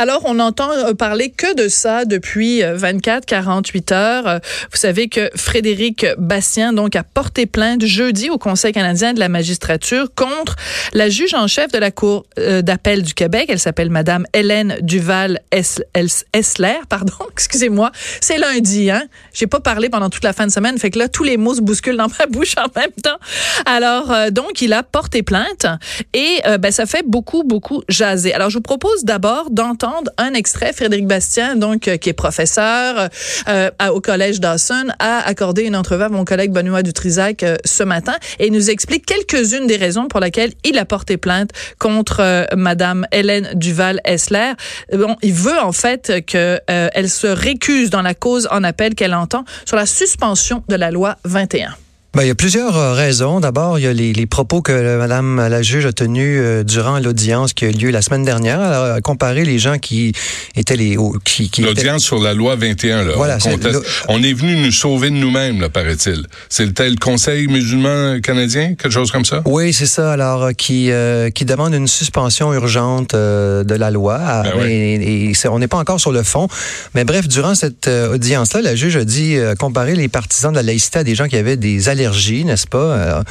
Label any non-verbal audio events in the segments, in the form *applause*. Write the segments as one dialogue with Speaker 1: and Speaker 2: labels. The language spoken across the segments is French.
Speaker 1: Alors, on entend euh, parler que de ça depuis 24, euh, 48 heures. Euh, vous savez que Frédéric Bastien, donc, a porté plainte jeudi au Conseil canadien de la magistrature contre la juge en chef de la Cour d'appel du Québec. Elle s'appelle Madame Hélène Duval-Essler, pardon, *laughs* excusez-moi. C'est lundi, hein? J'ai pas parlé pendant toute la fin de semaine, fait que là, tous les mots se bousculent dans ma *laughs* bouche en même temps. Alors, donc, il a porté plainte et ben, ça fait beaucoup, beaucoup jaser. Alors, je vous propose d'abord d'entendre un extrait. Frédéric Bastien, donc, euh, qui est professeur euh, au Collège Dawson, a accordé une entrevue à mon collègue Benoît Dutrisac euh, ce matin et nous explique quelques-unes des raisons pour lesquelles il a porté plainte contre Madame Hélène Duval-Essler. Bon, il veut en fait qu'elle elle se récuse dans la cause en appel qu'elle entend sur la suspension de la loi 21.
Speaker 2: Ben, il y a plusieurs euh, raisons. D'abord, il y a les, les propos que Madame la juge a tenus euh, durant l'audience qui a eu lieu la semaine dernière. Elle a comparé les gens qui étaient les... Qui,
Speaker 3: qui l'audience sur la loi 21, là. Voilà, on, on, est venu nous sauver de nous-mêmes, paraît-il. C'est le tel Conseil musulman canadien, quelque chose comme ça?
Speaker 2: Oui, c'est ça. Alors, euh, qui, qui demande une suspension urgente de la loi. Ben et, on n'est pas encore sur le fond. Mais bref, durant cette audience-là, la juge a dit comparer les partisans de la laïcité à des gens qui avaient des allergies n'est-ce pas? Euh,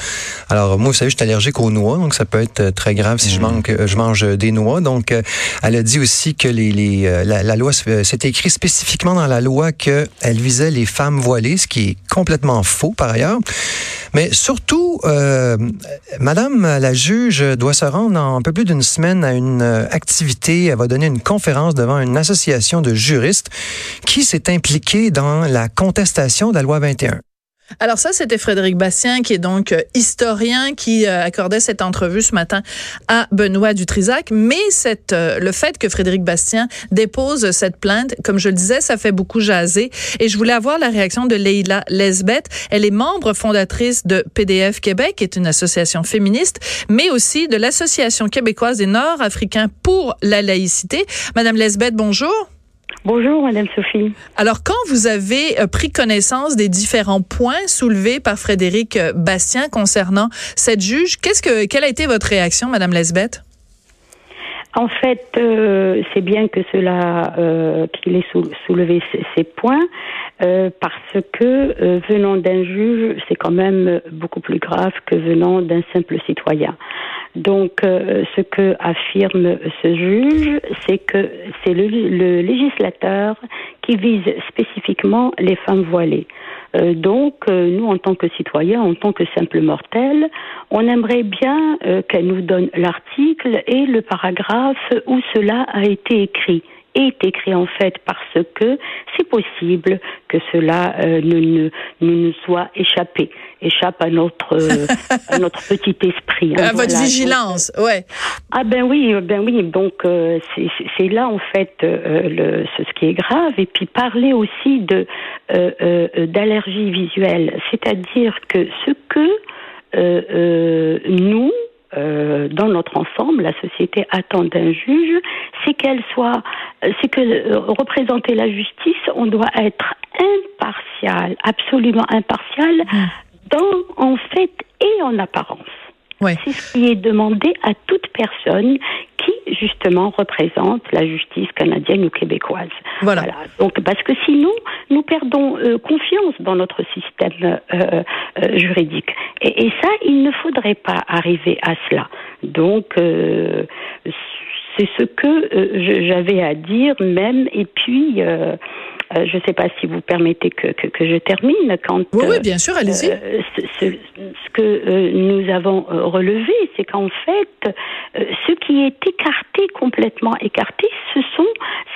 Speaker 2: alors, moi, vous savez, je suis allergique aux noix, donc ça peut être euh, très grave si je, mhm. je mange des noix. Donc, euh, elle a dit aussi que les, la, loi, c'était écrit spécifiquement dans la loi qu'elle visait les femmes voilées, ce qui est complètement faux par ailleurs. Mais surtout, Madame la juge doit se rendre dans un peu plus d'une semaine à une activité. Elle va donner une conférence devant une association de juristes qui s'est impliquée dans la contestation de la loi 21.
Speaker 1: Alors ça, c'était Frédéric Bastien, qui est donc euh, historien, qui euh, accordait cette entrevue ce matin à Benoît Dutrisac. Mais cette, euh, le fait que Frédéric Bastien dépose cette plainte, comme je le disais, ça fait beaucoup jaser. Et je voulais avoir la réaction de Leila Lesbeth. Elle est membre fondatrice de PDF Québec, qui est une association féministe, mais aussi de l'Association québécoise des Nord-Africains pour la laïcité. Madame Lesbeth, bonjour.
Speaker 4: Bonjour, Madame Sophie.
Speaker 1: Alors, quand vous avez euh, pris connaissance des différents points soulevés par Frédéric euh, Bastien concernant cette juge, qu'est-ce que, quelle a été votre réaction, Madame Lesbeth?
Speaker 4: En fait, euh, c'est bien que cela, qu'il ait soulevé ces, points, parce que venant d'un juge, c'est quand même beaucoup plus grave que venant d'un simple citoyen. Donc, euh, ce que affirme ce juge, c'est que c'est le, législateur qui vise spécifiquement les femmes voilées. Euh, donc, euh, nous, en tant que citoyens, en tant que simples mortels, on aimerait bien qu'elle nous donne l'article et le paragraphe où cela a été écrit est écrit en fait parce que c'est possible que cela euh, ne, nous soit échappé, échappe à notre euh, *laughs* à notre petit esprit.
Speaker 1: Hein, à votre vigilance, ouais.
Speaker 4: Ah ben oui, ben oui. Donc euh, c'est là en fait le, ce, qui est grave et puis parler aussi de d'allergie visuelle, c'est-à-dire que ce que nous euh, dans notre ensemble, la société attend d'un juge, c'est qu'elle soit, euh, c'est que euh, représenter la justice, on doit être impartial, absolument impartial, mmh. dans en fait et en apparence. C'est ce qui est demandé à toute personne qui, justement, représente la justice canadienne ou québécoise.
Speaker 1: Voilà.
Speaker 4: Donc, parce que sinon, nous perdons euh, confiance dans notre système euh, euh, juridique. Et, et, ça, il ne faudrait pas arriver à cela. Donc, c'est ce que j'avais à dire même. Et puis, euh, je ne sais pas si vous permettez que, que, que je termine.
Speaker 1: Quand, oui, oui, bien sûr, allez-y.
Speaker 4: Euh, ce, ce, que euh, nous avons relevé, c'est qu'en fait, ce qui est écarté, complètement écarté, ce sont,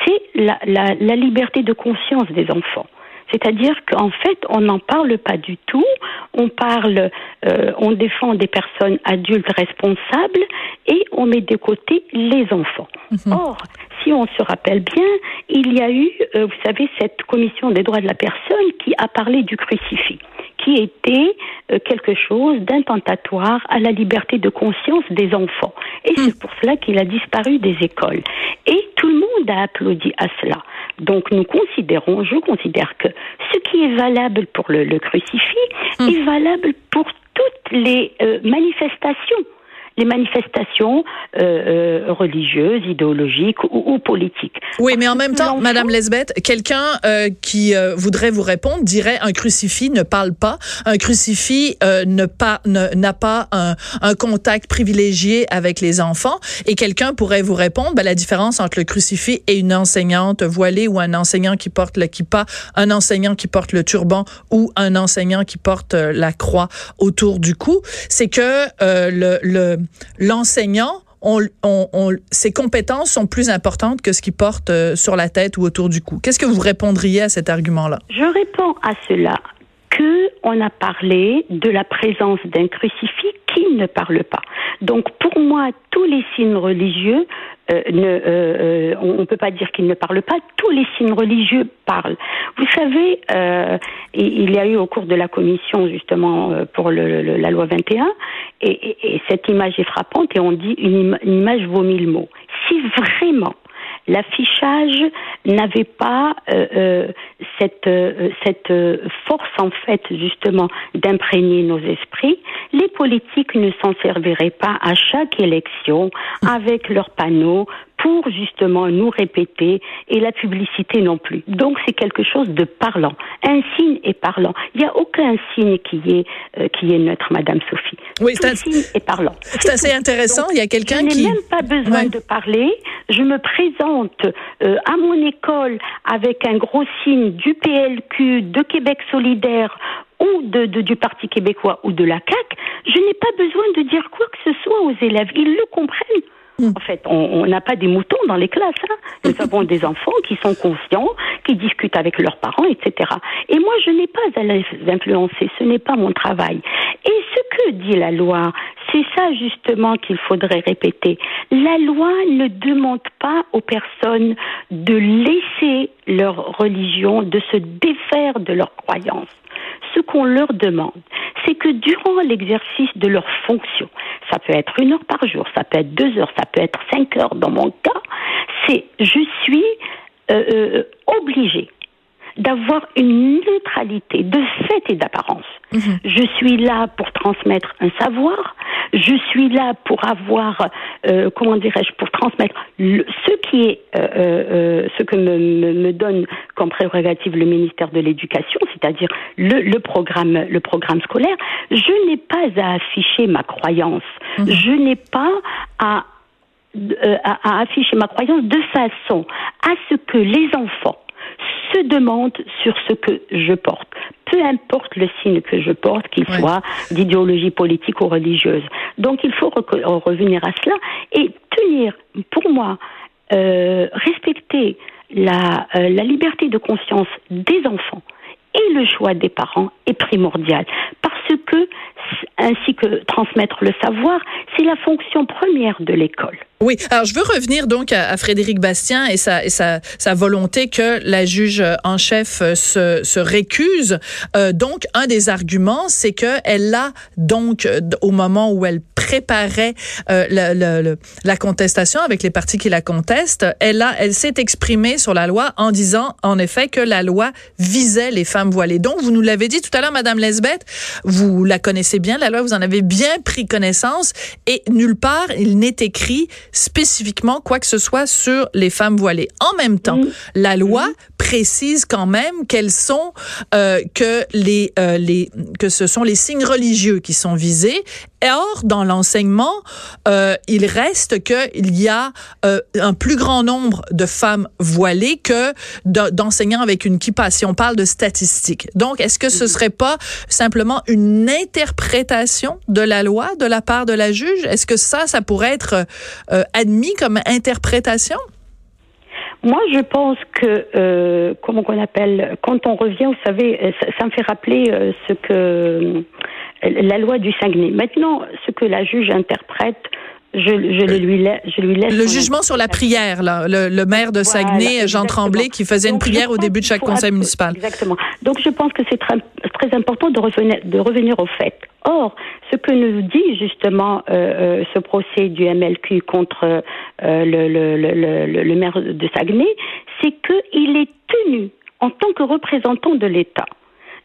Speaker 4: c'est la, la, la liberté de conscience des enfants. C'est-à-dire qu'en fait, on n'en parle pas du tout. On parle, euh, on défend des personnes adultes responsables et on met de côté les enfants. Mhm. Or, si on se rappelle bien, il y a eu, euh, vous savez, cette commission des droits de la personne qui a parlé du crucifix, qui était euh, quelque chose d'intentatoire à la liberté de conscience des enfants. Et mhm. c'est pour cela qu'il a disparu des écoles. Et tout le monde a applaudi à cela. Donc nous considérons, je considère que ce qui est valable pour le, crucifix hmm. est valable pour toutes les euh, manifestations les manifestations euh, euh, religieuses, idéologiques ou, politiques.
Speaker 1: Oui, mais en même temps, Madame Lesbeth, quelqu'un euh, qui voudrait vous répondre dirait un crucifix ne parle pas, un crucifix ne pas n'a pas un, un, contact privilégié avec les enfants, et quelqu'un pourrait vous répondre ben, la différence entre le crucifix et une enseignante voilée ou un enseignant qui porte le kippa, un enseignant qui porte le turban ou un enseignant qui porte la croix autour du cou, c'est que le, le l'enseignant, ses compétences sont plus importantes que ce qu'il porte euh, sur la tête ou autour du cou. Qu'est-ce que vous répondriez à cet argument-là?
Speaker 4: Je réponds à cela que on a parlé de la présence d'un crucifix qui ne parle pas. Donc pour moi, tous les signes religieux euh, ne, euh, euh, on ne peut pas dire qu'ils ne parlent pas. Tous les signes religieux parlent. Vous savez, il y a eu au cours de la commission justement pour la loi 21, et, cette image est frappante et on dit une image vaut mille mots. Si vraiment l'affichage n'avait pas euh, euh, cette, euh, cette force en fait justement d'imprégner nos esprits, les politiques ne s'en serviraient pas à chaque élection avec leurs panneaux pour justement nous répéter et la publicité non plus. Donc c'est quelque chose de parlant. Un signe est parlant. Il n'y a aucun signe qui est euh, qui est neutre, Madame Sophie.
Speaker 1: Oui, c'est un signe est parlant. C'est assez intéressant. Il y a quelqu'un qui.
Speaker 4: Je n'ai même pas besoin de parler. Je me présente euh, à mon école avec un gros signe du PLQ, de Québec solidaire ou de, du Parti québécois ou de la CAQ. Je n'ai pas besoin de dire quoi que ce soit aux élèves. Ils le comprennent. En fait, on n'a pas des moutons dans les classes. Hein. Nous avons des enfants qui sont conscients, qui discutent avec leurs parents, etc. Et moi, je n'ai pas à les influencer. Ce n'est pas mon travail. Et ce que dit la loi, c'est ça justement qu'il faudrait répéter. La loi ne demande pas aux personnes de laisser leur religion, de se défaire de leurs croyances. Ce qu'on leur demande, c'est que durant l'exercice de leurs fonctions, ça peut être une heure par jour, ça peut être deux heures, ça peut être cinq heures dans mon cas, c'est je suis euh, euh, obligée d'avoir une neutralité de fait et d'apparence. Mhm. Je suis là pour transmettre un savoir, je suis là pour avoir, euh, comment dirais-je, pour transmettre ce qui est, euh, euh, ce que me, me, donne comme prérogative le ministère de l'Éducation, c'est-à-dire le, le, programme, le programme scolaire. Je n'ai pas à afficher ma croyance, mhm. je n'ai pas à à, afficher ma croyance de façon à ce que les enfants se demande sur ce que je porte, peu importe le signe que je porte, qu'il soit d'idéologie politique ou religieuse. Donc il faut revenir à cela et tenir, pour moi, euh, respecter la, euh, la liberté de conscience des enfants et le choix des parents est primordial. Parce que ainsi que transmettre le savoir, c'est la fonction première de l'école.
Speaker 1: Oui, alors je veux revenir donc à, Frédéric Bastien et sa, volonté que la juge en chef se, se récuse. Euh, donc, un des arguments, c'est que elle a donc, au moment où elle préparait euh, la contestation avec les partis qui la contestent, elle, elle s'est exprimée sur la loi en disant, en effet, que la loi visait les femmes voilées. Donc, vous nous l'avez dit tout à l'heure, Madame Lesbeth, vous la connaissez bien, la loi, vous en avez bien pris connaissance et nulle part, il n'est écrit spécifiquement quoi que ce soit sur les femmes voilées. En même temps, la loi précise quand même qu'elles sont euh, que les euh, les que ce sont les signes religieux qui sont visés. Or, dans l'enseignement, euh, il reste qu'il y a euh, un plus grand nombre de femmes voilées que d'enseignants avec une kippa, si on parle de statistiques. Donc, est-ce que ce serait pas simplement une interprétation de la loi de la part de la juge? Est-ce que ça, ça pourrait être euh, admis comme interprétation?
Speaker 4: Moi, je pense que, euh, comment qu'on appelle, quand on revient, vous savez, ça, me fait rappeler euh, ce que la loi du Saguenay. Maintenant, ce que la juge interprète je, je, le lui laisse, je lui laisse.
Speaker 1: Le jugement sur la prière, là, le, le maire de Saguenay, Jean Tremblay, qui faisait une prière au début de chaque conseil municipal.
Speaker 4: Exactement. Donc je pense que c'est très, très important de revenir, de revenir au fait. Or, ce que nous dit justement euh, euh ce procès du MLQ contre euh, le, le, le, le, maire de Saguenay, c'est qu'il est tenu en tant que représentant de l'État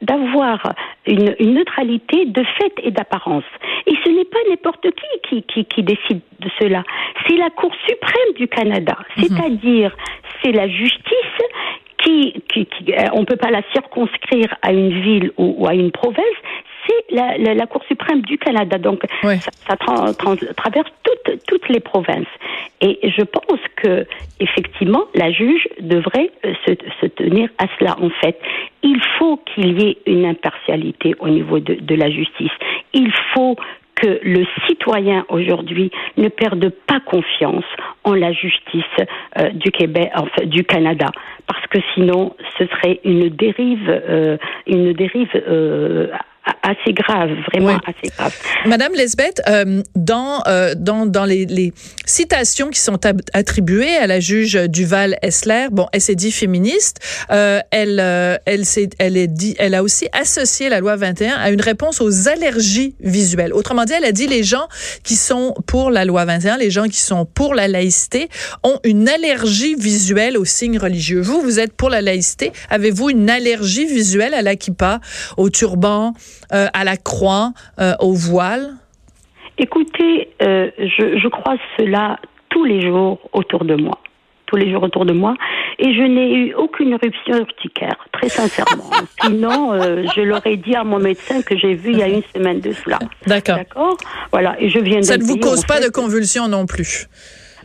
Speaker 4: d'avoir une, neutralité de fait et d'apparence. Et ce n'est pas n'importe qui, qui qui, décide de cela. C'est la Cour suprême du Canada, mhm. c'est-à-dire c'est la justice qui, qui, euh, on peut pas la circonscrire à une ville ou, à une province, c'est la, la, Cour suprême du Canada. Donc, ça, traverse toutes, toutes les provinces. Et je pense que, effectivement, la juge devrait euh, se, se tenir à cela, en fait. Il faut qu'il y ait une impartialité au niveau de, de la justice. Il faut que le citoyen aujourd'hui ne perde pas confiance en la justice euh, du Québec, enfin, du Canada, parce que sinon ce serait une dérive, euh, une dérive euh, assez grave, vraiment assez grave.
Speaker 1: Madame Lesbeth, euh, dans, euh, dans, dans les, les, citations qui sont attribuées à la juge Duval Essler, bon, elle s'est dit féministe, euh, elle, euh, elle, s'est, elle, est dit, elle a aussi associé la loi 21 à une réponse aux allergies visuelles. Autrement dit, elle a dit les gens qui sont pour la loi 21, les gens qui sont pour la laïcité, ont une allergie visuelle aux signes religieux. Vous, vous êtes pour la laïcité. Avez-vous une allergie visuelle à la kippa, au turban, euh, à la croix, euh, au voile?
Speaker 4: Écoutez, euh, je, je crois cela tous les jours autour de moi tous les jours autour de moi et je n'ai eu aucune éruption urticaire, très sincèrement. *laughs* Sinon, je l'aurais dit à mon médecin que j'ai vu il y a une semaine de cela.
Speaker 1: D'accord.
Speaker 4: D'accord? Voilà. Et je viens.
Speaker 1: Ça ne vous cause pas de convulsions non plus.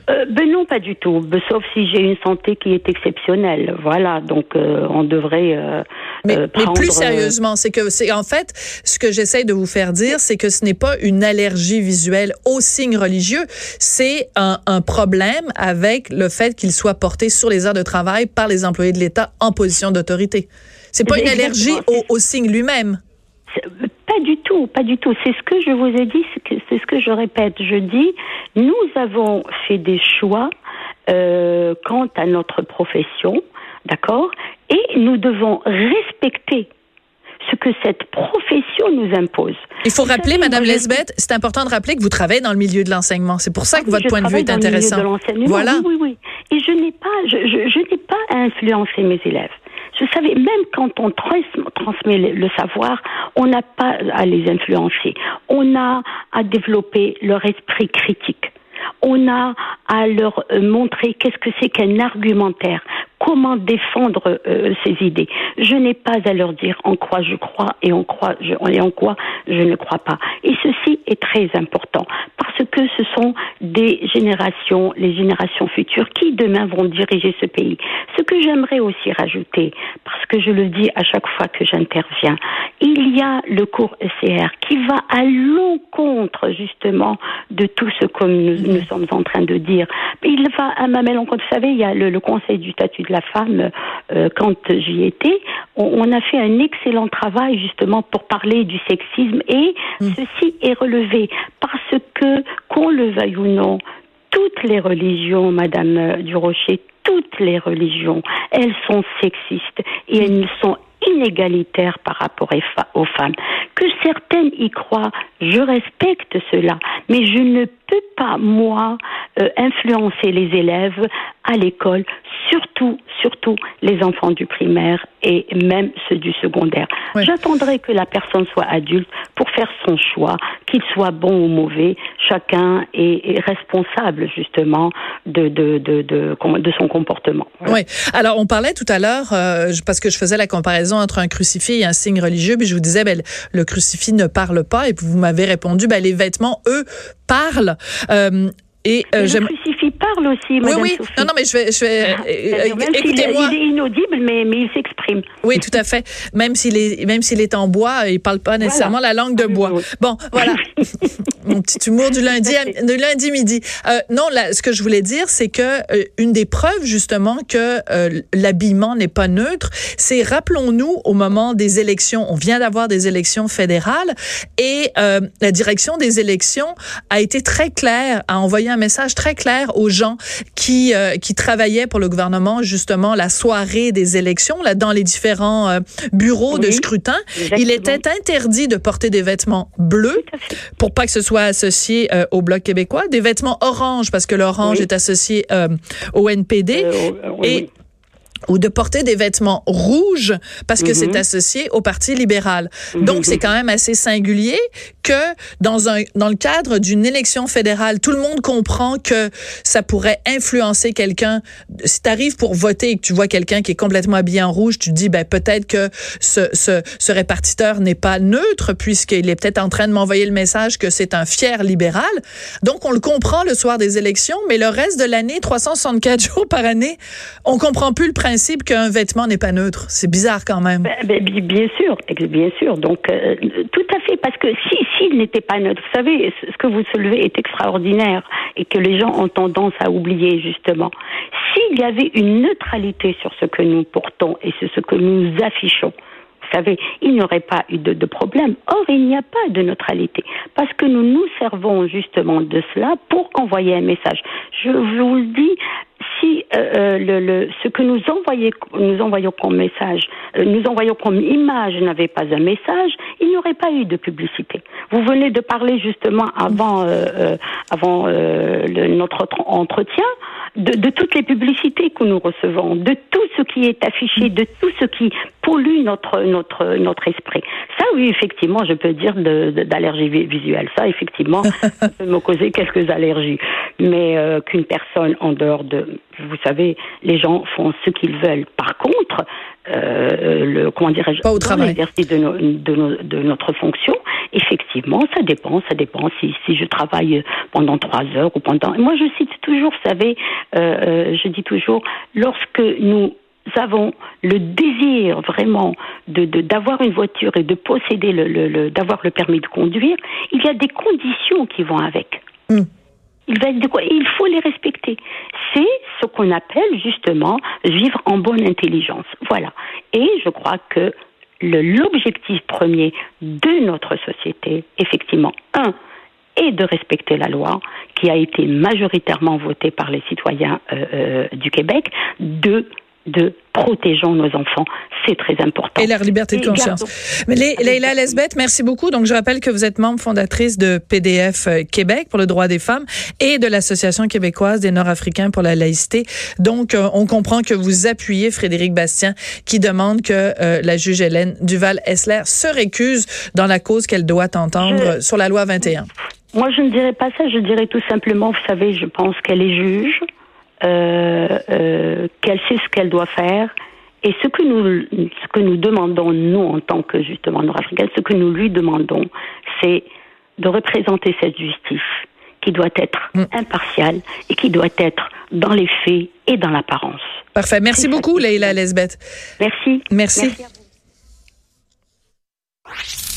Speaker 4: Euh, ben non, pas du tout. Ben, sauf si j'ai une santé qui est exceptionnelle. Voilà, donc euh, on devrait. Euh,
Speaker 1: mais, mais, plus sérieusement, c'est que c'est en fait ce que j'essaie de vous faire dire, c'est que ce n'est pas une allergie visuelle aux signes religieux, c'est un, un, problème avec le fait qu'il soit porté sur les heures de travail par les employés de l'État en position d'autorité. C'est pas une allergie au, au signe lui-même.
Speaker 4: Pas du tout, pas du tout. C'est ce que je vous ai dit, c'est ce que je répète. Je dis, nous avons fait des choix euh, quant à notre profession, d'accord Et nous devons respecter ce que cette profession nous impose.
Speaker 1: Il faut rappeler, Madame Lesbeth, c'est important de rappeler que vous travaillez dans le milieu de l'enseignement. C'est pour ça que votre point de vue est intéressant.
Speaker 4: Le milieu de voilà. Oui, oui, oui. Et je n'ai pas, je, je, je n'ai pas à influencer mes élèves. Vous savez, même quand on transmet le savoir, on n'a pas à les influencer. On a à développer leur esprit critique. On a à leur euh, montrer qu'est-ce que c'est qu'un argumentaire, comment défendre euh, ces idées. Je n'ai pas à leur dire en quoi je crois et en quoi je, ne crois pas. Et ceci est très important parce que ce sont des générations, les générations futures, qui demain vont diriger ce pays. Ce que j'aimerais aussi rajouter, parce que je le dis à chaque fois que j'interviens, il y a le cours ECR qui va à l'encontre justement de tout ce que nous, sommes en train de dire. Il va à ma l'encontre. Vous savez, il y a le, le Conseil du statut de la femme, euh, quand j'y étais, on, a fait un excellent travail justement pour parler du sexisme et mm. ceci est relevé parce que, qu'on le veuille ou non, toutes les religions, Madame Durocher, toutes les religions, elles sont sexistes et elles sont inégalitaires par rapport aux femmes. Que certaines y croient, je respecte cela, mais je ne peux pas, moi, euh, influencer les élèves à l'école, surtout, surtout les enfants du primaire et même ceux du secondaire. J'attendrai que la personne soit adulte pour faire son choix, qu'il soit bon ou mauvais. Chacun est, responsable justement de de, de, de, de son comportement.
Speaker 1: Oui. Alors on parlait tout à l'heure euh, parce que je faisais la comparaison entre un crucifix et un signe religieux, puis je vous disais ben, le crucifix ne parle pas et puis vous m'avez répondu ben, les vêtements eux parlent.
Speaker 4: Euh, et euh, crucifix parle aussi, Madame
Speaker 1: Oui, oui. Non, non, mais je vais, je vais. Ah,
Speaker 4: euh, écoutez-moi. Il, est inaudible, mais, mais il s'exprime.
Speaker 1: Oui, tout à fait. Même s'il est, même s'il est en bois, il parle pas nécessairement la langue de bois. Bon, voilà. *laughs* Mon petit humour du lundi, du lundi midi. Euh, non, là, ce que je voulais dire, c'est que euh, une des preuves justement que euh, l'habillement n'est pas neutre, c'est rappelons-nous au moment des élections, on vient d'avoir des élections fédérales et euh, la direction des élections a été très claire, a envoyé un message très clair aux gens qui euh, qui travaillaient pour le gouvernement justement la soirée des élections là dans les différents euh, bureaux de scrutin. Il était interdit de porter des vêtements bleus pour pas que ce soit associé euh, au bloc québécois, des vêtements orange parce que l'orange est associé au NPD et ou de porter des vêtements rouges parce que c'est mhm. associé au Parti libéral. Mhm. Donc c'est quand même assez singulier que dans un dans le cadre d'une élection fédérale, tout le monde comprend que ça pourrait influencer quelqu'un. Si tu arrives pour voter et que tu vois quelqu'un qui est complètement habillé en rouge, tu te dis ben peut-être que ce, ce, ce répartiteur n'est pas neutre puisqu'il est peut-être en train de m'envoyer le message que c'est un fier libéral. Donc on le comprend le soir des élections, mais le reste de l'année, 364 *laughs* jours par année, on comprend plus le principe principe qu'un vêtement n'est pas neutre. C'est bizarre quand même.
Speaker 4: Ben, ben, bien sûr, bien sûr. Donc, euh, tout à fait, parce que si s'il n'était pas neutre, vous savez, ce que vous soulevez est extraordinaire et que les gens ont tendance à oublier justement. S'il y avait une neutralité sur ce que nous portons et sur ce que nous affichons, vous savez, il n'y aurait pas eu de, de, problème. Or, il n'y a pas de neutralité parce que nous nous servons justement de cela pour envoyer un message. Je vous le dis, si euh, euh, le, le, ce que nous, envoyons, nous envoyons comme message, euh, nous envoyons comme image n'avait pas un message, il n'y aurait pas eu de publicité. Vous venez de parler justement avant, avant le, notre entretien de, de, toutes les publicités que nous recevons, de tout ce qui est affiché, de tout ce qui pollue notre notre notre esprit. Ça, oui, effectivement, je peux dire d'allergie visuelle. Ça, effectivement, *laughs* ça peut me causer quelques allergies. Mais qu'une personne en dehors de vous savez, les gens font ce qu'ils veulent. Par contre, euh, le comment dirais-je,
Speaker 1: pas au travail,
Speaker 4: de, de, notre fonction, effectivement, ça dépend. Ça dépend si, si je travaille pendant trois heures ou pendant. Moi, je cite toujours, vous savez, euh, euh, je dis toujours, lorsque nous avons le désir vraiment de d'avoir une voiture et de posséder le, le, d'avoir le permis de conduire, il y a des conditions qui vont avec. Hmm. Il va de quoi? Il faut les respecter. C'est ce qu'on appelle justement vivre en bonne intelligence. Voilà. Et je crois que l'objectif premier de notre société, effectivement, un, est de respecter la loi qui a été majoritairement votée par les citoyens euh, euh, du Québec. Deux, de protégeons nos enfants. C'est très important.
Speaker 1: Et leur liberté de conscience. Mais Leila Lesbeth, merci beaucoup. Donc, je rappelle que vous êtes membre fondatrice de PDF euh, Québec pour le droit des femmes et de l'Association québécoise des Nord-Africains pour la laïcité. Donc, euh, on comprend que vous appuyez Frédéric Bastien qui demande que euh, la juge Hélène Duval-Essler se récuse dans la cause qu'elle doit entendre sur la loi 21.
Speaker 4: Moi, je ne dirais pas ça. Je dirais tout simplement, vous savez, je pense qu'elle est juge qu'elle sait ce qu'elle doit faire. Et ce que nous, ce que nous demandons, nous, en tant que justement nord-africains, ce que nous lui demandons, c'est de représenter cette justice qui doit être mm. impartiale et qui doit être dans les faits et dans l'apparence.
Speaker 1: Parfait. Merci beaucoup, Leïla Lesbeth.
Speaker 4: Merci.
Speaker 1: Merci. Merci